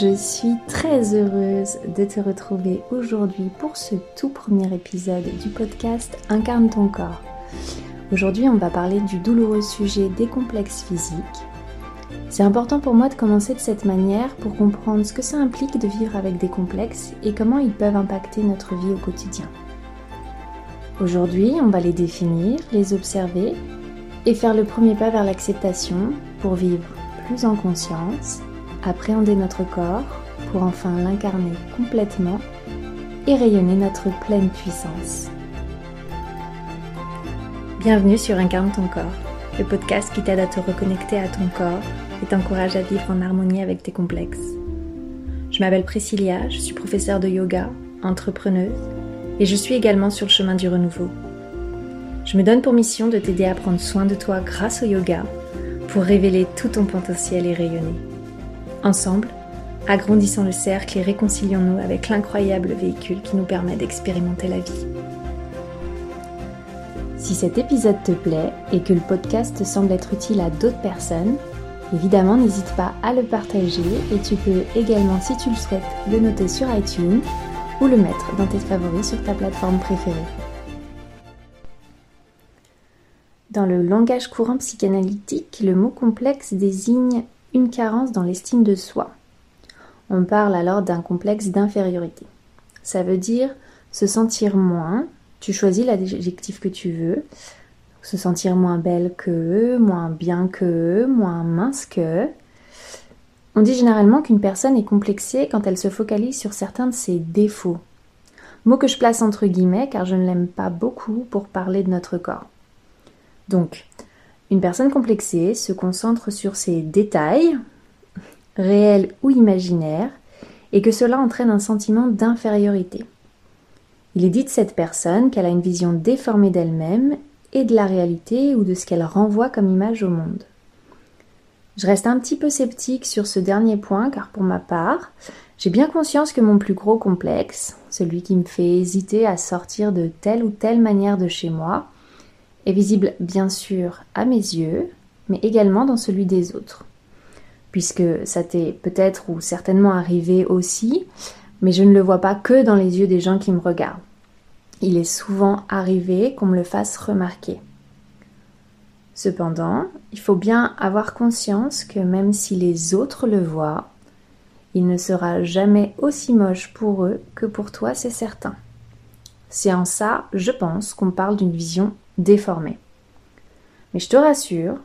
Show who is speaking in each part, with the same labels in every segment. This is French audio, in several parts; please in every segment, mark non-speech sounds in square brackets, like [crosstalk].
Speaker 1: Je suis très heureuse de te retrouver aujourd'hui pour ce tout premier épisode du podcast Incarne ton corps. Aujourd'hui on va parler du douloureux sujet des complexes physiques. C'est important pour moi de commencer de cette manière pour comprendre ce que ça implique de vivre avec des complexes et comment ils peuvent impacter notre vie au quotidien. Aujourd'hui on va les définir, les observer et faire le premier pas vers l'acceptation pour vivre plus en conscience, appréhender notre corps pour enfin l'incarner complètement et rayonner notre pleine puissance. Bienvenue sur Incarne ton corps, le podcast qui t'aide à te reconnecter à ton corps et t'encourage à vivre en harmonie avec tes complexes. Je m'appelle Priscilla, je suis professeure de yoga, entrepreneuse et je suis également sur le chemin du renouveau. Je me donne pour mission de t'aider à prendre soin de toi grâce au yoga pour révéler tout ton potentiel et rayonner. Ensemble, agrandissons le cercle et réconcilions-nous avec l'incroyable véhicule qui nous permet d'expérimenter la vie. Si cet épisode te plaît et que le podcast semble être utile à d'autres personnes, évidemment n'hésite pas à le partager et tu peux également, si tu le souhaites, le noter sur iTunes ou le mettre dans tes favoris sur ta plateforme préférée. Dans le langage courant psychanalytique, le mot complexe désigne une carence dans l'estime de soi. On parle alors d'un complexe d'infériorité. Ça veut dire se sentir moins, tu choisis l'adjectif que tu veux, se sentir moins belle que, moins bien que, moins mince que. On dit généralement qu'une personne est complexée quand elle se focalise sur certains de ses défauts. Mot que je place entre guillemets car je ne l'aime pas beaucoup pour parler de notre corps. Donc, une personne complexée se concentre sur ses détails, réels ou imaginaires, et que cela entraîne un sentiment d'infériorité. Il est dit de cette personne qu'elle a une vision déformée d'elle-même et de la réalité ou de ce qu'elle renvoie comme image au monde. Je reste un petit peu sceptique sur ce dernier point car pour ma part, j'ai bien conscience que mon plus gros complexe, celui qui me fait hésiter à sortir de telle ou telle manière de chez moi, est visible bien sûr à mes yeux, mais également dans celui des autres. Puisque ça t'est peut-être ou certainement arrivé aussi, mais je ne le vois pas que dans les yeux des gens qui me regardent. Il est souvent arrivé qu'on me le fasse remarquer. Cependant, il faut bien avoir conscience que même si les autres le voient, il ne sera jamais aussi moche pour eux que pour toi, c'est certain. C'est en ça, je pense, qu'on parle d'une vision déformée. Mais je te rassure,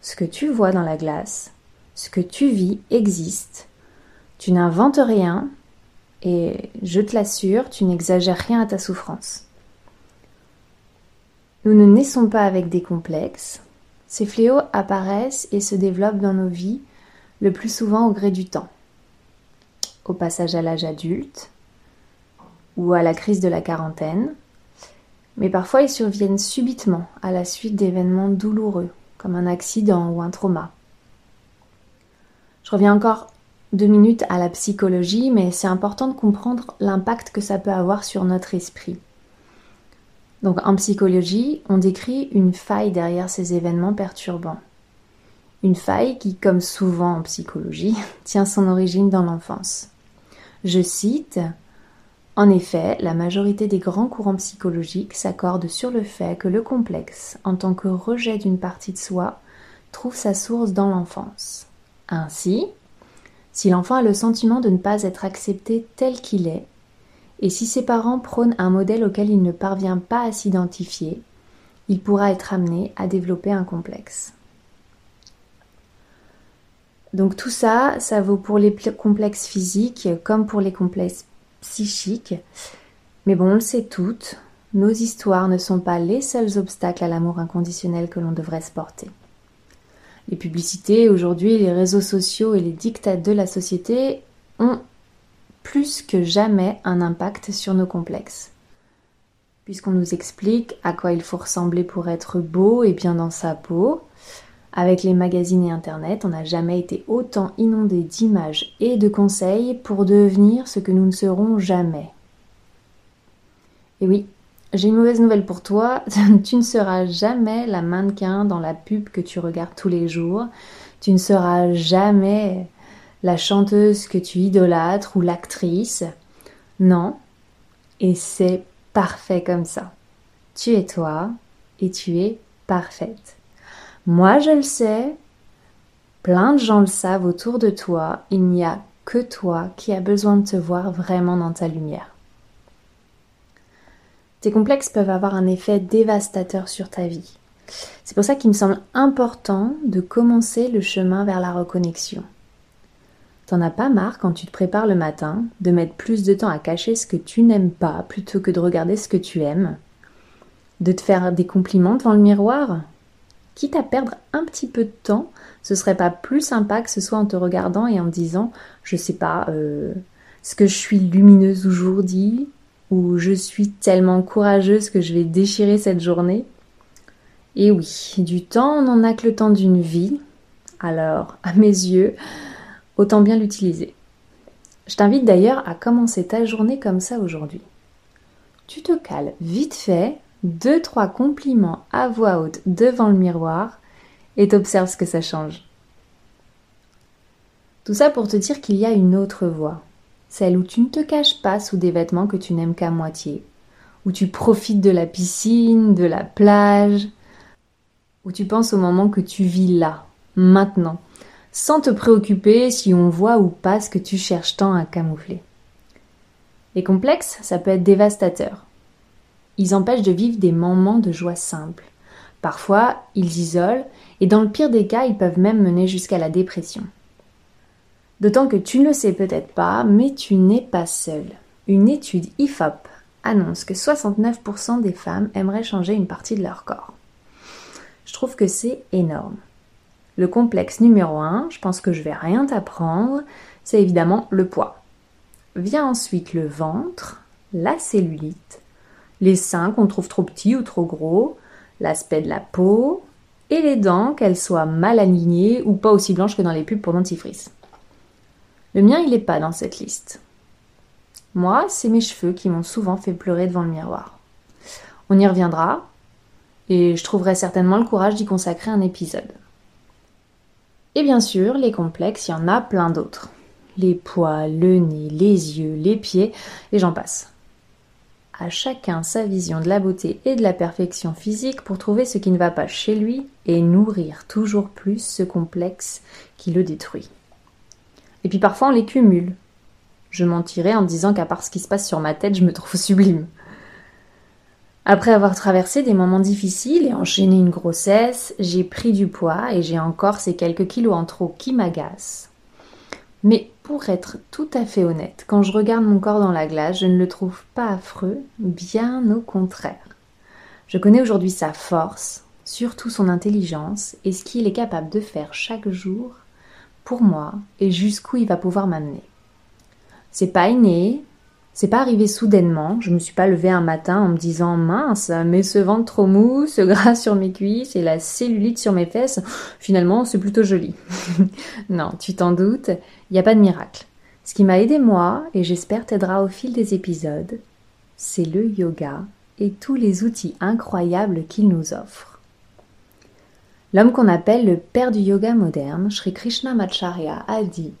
Speaker 1: ce que tu vois dans la glace, ce que tu vis existe. Tu n'inventes rien et je te l'assure, tu n'exagères rien à ta souffrance. Nous ne naissons pas avec des complexes. Ces fléaux apparaissent et se développent dans nos vies le plus souvent au gré du temps. Au passage à l'âge adulte ou à la crise de la quarantaine, mais parfois ils surviennent subitement à la suite d'événements douloureux, comme un accident ou un trauma. Je reviens encore deux minutes à la psychologie, mais c'est important de comprendre l'impact que ça peut avoir sur notre esprit. Donc en psychologie, on décrit une faille derrière ces événements perturbants. Une faille qui, comme souvent en psychologie, [laughs] tient son origine dans l'enfance. Je cite en effet, la majorité des grands courants psychologiques s'accordent sur le fait que le complexe, en tant que rejet d'une partie de soi, trouve sa source dans l'enfance. Ainsi, si l'enfant a le sentiment de ne pas être accepté tel qu'il est, et si ses parents prônent un modèle auquel il ne parvient pas à s'identifier, il pourra être amené à développer un complexe. Donc tout ça, ça vaut pour les complexes physiques comme pour les complexes psychique. Mais bon, on le sait toutes, nos histoires ne sont pas les seuls obstacles à l'amour inconditionnel que l'on devrait se porter. Les publicités aujourd'hui, les réseaux sociaux et les dictats de la société ont plus que jamais un impact sur nos complexes. Puisqu'on nous explique à quoi il faut ressembler pour être beau et bien dans sa peau, avec les magazines et Internet, on n'a jamais été autant inondé d'images et de conseils pour devenir ce que nous ne serons jamais. Et oui, j'ai une mauvaise nouvelle pour toi, [laughs] tu ne seras jamais la mannequin dans la pub que tu regardes tous les jours, tu ne seras jamais la chanteuse que tu idolâtres ou l'actrice. Non, et c'est parfait comme ça. Tu es toi et tu es parfaite. Moi je le sais, plein de gens le savent autour de toi, il n'y a que toi qui as besoin de te voir vraiment dans ta lumière. Tes complexes peuvent avoir un effet dévastateur sur ta vie. C'est pour ça qu'il me semble important de commencer le chemin vers la reconnexion. T'en as pas marre quand tu te prépares le matin de mettre plus de temps à cacher ce que tu n'aimes pas plutôt que de regarder ce que tu aimes? De te faire des compliments devant le miroir? Quitte à perdre un petit peu de temps, ce serait pas plus sympa que ce soit en te regardant et en disant, je sais pas, euh, ce que je suis lumineuse aujourd'hui, ou je suis tellement courageuse que je vais déchirer cette journée Et oui, du temps, on n'en a que le temps d'une vie. Alors, à mes yeux, autant bien l'utiliser. Je t'invite d'ailleurs à commencer ta journée comme ça aujourd'hui. Tu te cales vite fait, deux, trois compliments à voix haute devant le miroir et t'observes ce que ça change. Tout ça pour te dire qu'il y a une autre voie, celle où tu ne te caches pas sous des vêtements que tu n'aimes qu'à moitié, où tu profites de la piscine, de la plage, où tu penses au moment que tu vis là, maintenant, sans te préoccuper si on voit ou pas ce que tu cherches tant à camoufler. Les complexes, ça peut être dévastateur. Ils empêchent de vivre des moments de joie simples. Parfois, ils isolent, et dans le pire des cas, ils peuvent même mener jusqu'à la dépression. D'autant que tu ne le sais peut-être pas, mais tu n'es pas seul. Une étude IFOP annonce que 69% des femmes aimeraient changer une partie de leur corps. Je trouve que c'est énorme. Le complexe numéro 1, je pense que je vais rien t'apprendre, c'est évidemment le poids. Vient ensuite le ventre, la cellulite, les seins qu'on trouve trop petits ou trop gros, l'aspect de la peau, et les dents, qu'elles soient mal alignées ou pas aussi blanches que dans les pubs pour dentifrice. Le mien, il n'est pas dans cette liste. Moi, c'est mes cheveux qui m'ont souvent fait pleurer devant le miroir. On y reviendra, et je trouverai certainement le courage d'y consacrer un épisode. Et bien sûr, les complexes, il y en a plein d'autres. Les poils, le nez, les yeux, les pieds, et j'en passe. À chacun sa vision de la beauté et de la perfection physique pour trouver ce qui ne va pas chez lui et nourrir toujours plus ce complexe qui le détruit. Et puis parfois on les cumule. Je mentirais en disant qu'à part ce qui se passe sur ma tête, je me trouve [laughs] sublime. Après avoir traversé des moments difficiles et enchaîné une grossesse, j'ai pris du poids et j'ai encore ces quelques kilos en trop qui m'agacent. Mais pour être tout à fait honnête, quand je regarde mon corps dans la glace, je ne le trouve pas affreux, bien au contraire. Je connais aujourd'hui sa force, surtout son intelligence et ce qu'il est capable de faire chaque jour pour moi et jusqu'où il va pouvoir m'amener. C'est pas inné, c'est pas arrivé soudainement, je me suis pas levée un matin en me disant mince, mais ce ventre trop mou, ce gras sur mes cuisses et la cellulite sur mes fesses, finalement c'est plutôt joli. [laughs] non, tu t'en doutes, il n'y a pas de miracle. Ce qui m'a aidé moi, et j'espère t'aidera au fil des épisodes, c'est le yoga et tous les outils incroyables qu'il nous offre. L'homme qu'on appelle le père du yoga moderne, Sri Krishnamacharya, a dit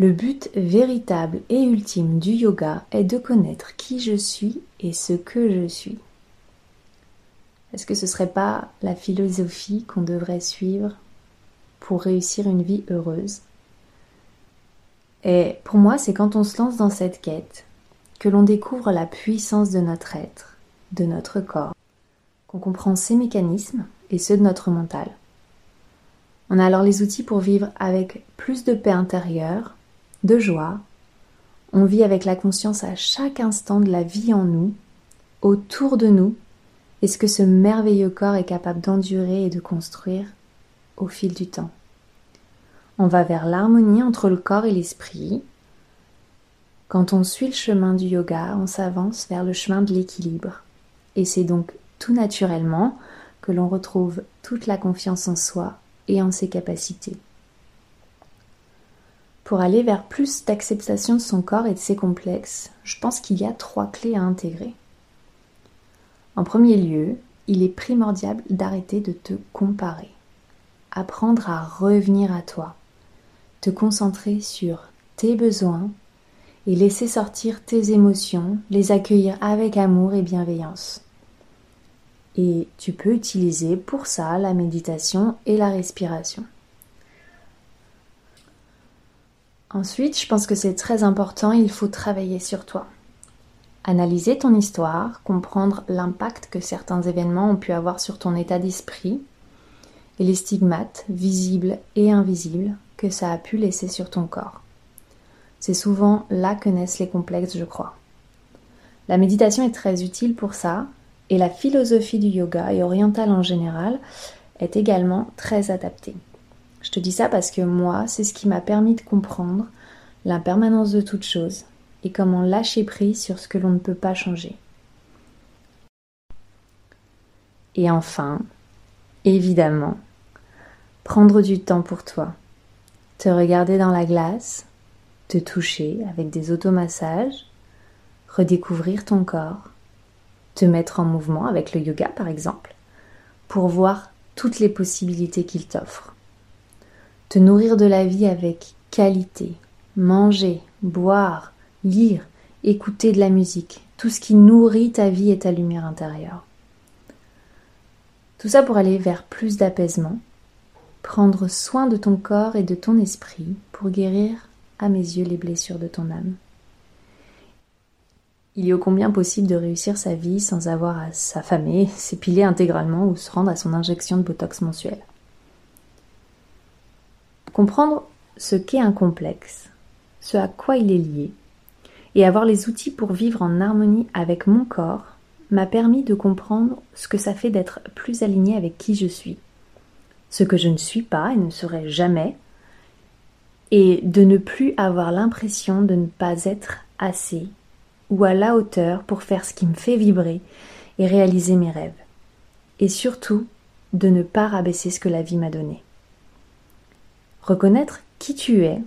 Speaker 1: le but véritable et ultime du yoga est de connaître qui je suis et ce que je suis. Est-ce que ce ne serait pas la philosophie qu'on devrait suivre pour réussir une vie heureuse? Et pour moi, c'est quand on se lance dans cette quête que l'on découvre la puissance de notre être, de notre corps, qu'on comprend ses mécanismes et ceux de notre mental. On a alors les outils pour vivre avec plus de paix intérieure, de joie. On vit avec la conscience à chaque instant de la vie en nous, autour de nous, et ce que ce merveilleux corps est capable d'endurer et de construire au fil du temps. On va vers l'harmonie entre le corps et l'esprit. Quand on suit le chemin du yoga, on s'avance vers le chemin de l'équilibre. Et c'est donc tout naturellement que l'on retrouve toute la confiance en soi et en ses capacités. Pour aller vers plus d'acceptation de son corps et de ses complexes, je pense qu'il y a trois clés à intégrer. En premier lieu, il est primordial d'arrêter de te comparer. Apprendre à revenir à toi. te concentrer sur tes besoins et laisser sortir tes émotions, les accueillir avec amour et bienveillance. Et tu peux utiliser pour ça la méditation et la respiration. Ensuite, je pense que c'est très important, il faut travailler sur toi. Analyser ton histoire, comprendre l'impact que certains événements ont pu avoir sur ton état d'esprit et les stigmates, visibles et invisibles, que ça a pu laisser sur ton corps. C'est souvent là que naissent les complexes, je crois. La méditation est très utile pour ça, et la philosophie du yoga et orientale en général est également très adaptée. Je te dis ça parce que moi, c'est ce qui m'a permis de comprendre l'impermanence de toute chose et comment lâcher prise sur ce que l'on ne peut pas changer. Et enfin, évidemment, prendre du temps pour toi, te regarder dans la glace, te toucher avec des automassages, redécouvrir ton corps, te mettre en mouvement avec le yoga par exemple, pour voir toutes les possibilités qu'il t'offre te nourrir de la vie avec qualité, manger, boire, lire, écouter de la musique, tout ce qui nourrit ta vie et ta lumière intérieure. Tout ça pour aller vers plus d'apaisement, prendre soin de ton corps et de ton esprit pour guérir à mes yeux les blessures de ton âme. Il est ô combien possible de réussir sa vie sans avoir à s'affamer, [laughs] s'épiler intégralement ou se rendre à son injection de botox mensuel. Comprendre ce qu'est un complexe, ce à quoi il est lié, et avoir les outils pour vivre en harmonie avec mon corps m'a permis de comprendre ce que ça fait d'être plus aligné avec qui je suis, ce que je ne suis pas et ne serai jamais, et de ne plus avoir l'impression de ne pas être assez ou à la hauteur pour faire ce qui me fait vibrer et réaliser mes rêves, et surtout de ne pas rabaisser ce que la vie m'a donné. Reconnaître qui tu es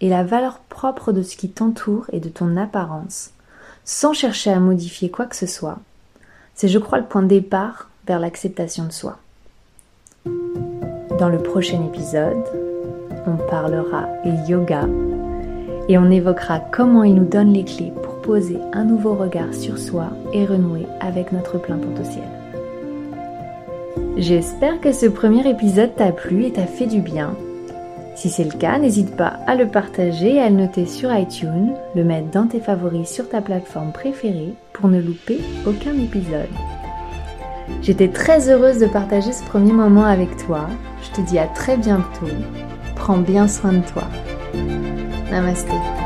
Speaker 1: et la valeur propre de ce qui t'entoure et de ton apparence, sans chercher à modifier quoi que ce soit, c'est je crois le point de départ vers l'acceptation de soi. Dans le prochain épisode, on parlera yoga et on évoquera comment il nous donne les clés pour poser un nouveau regard sur soi et renouer avec notre plein potentiel. J'espère que ce premier épisode t'a plu et t'a fait du bien si c'est le cas, n'hésite pas à le partager et à le noter sur iTunes, le mettre dans tes favoris sur ta plateforme préférée pour ne louper aucun épisode. J'étais très heureuse de partager ce premier moment avec toi. Je te dis à très bientôt. Prends bien soin de toi. Namasté.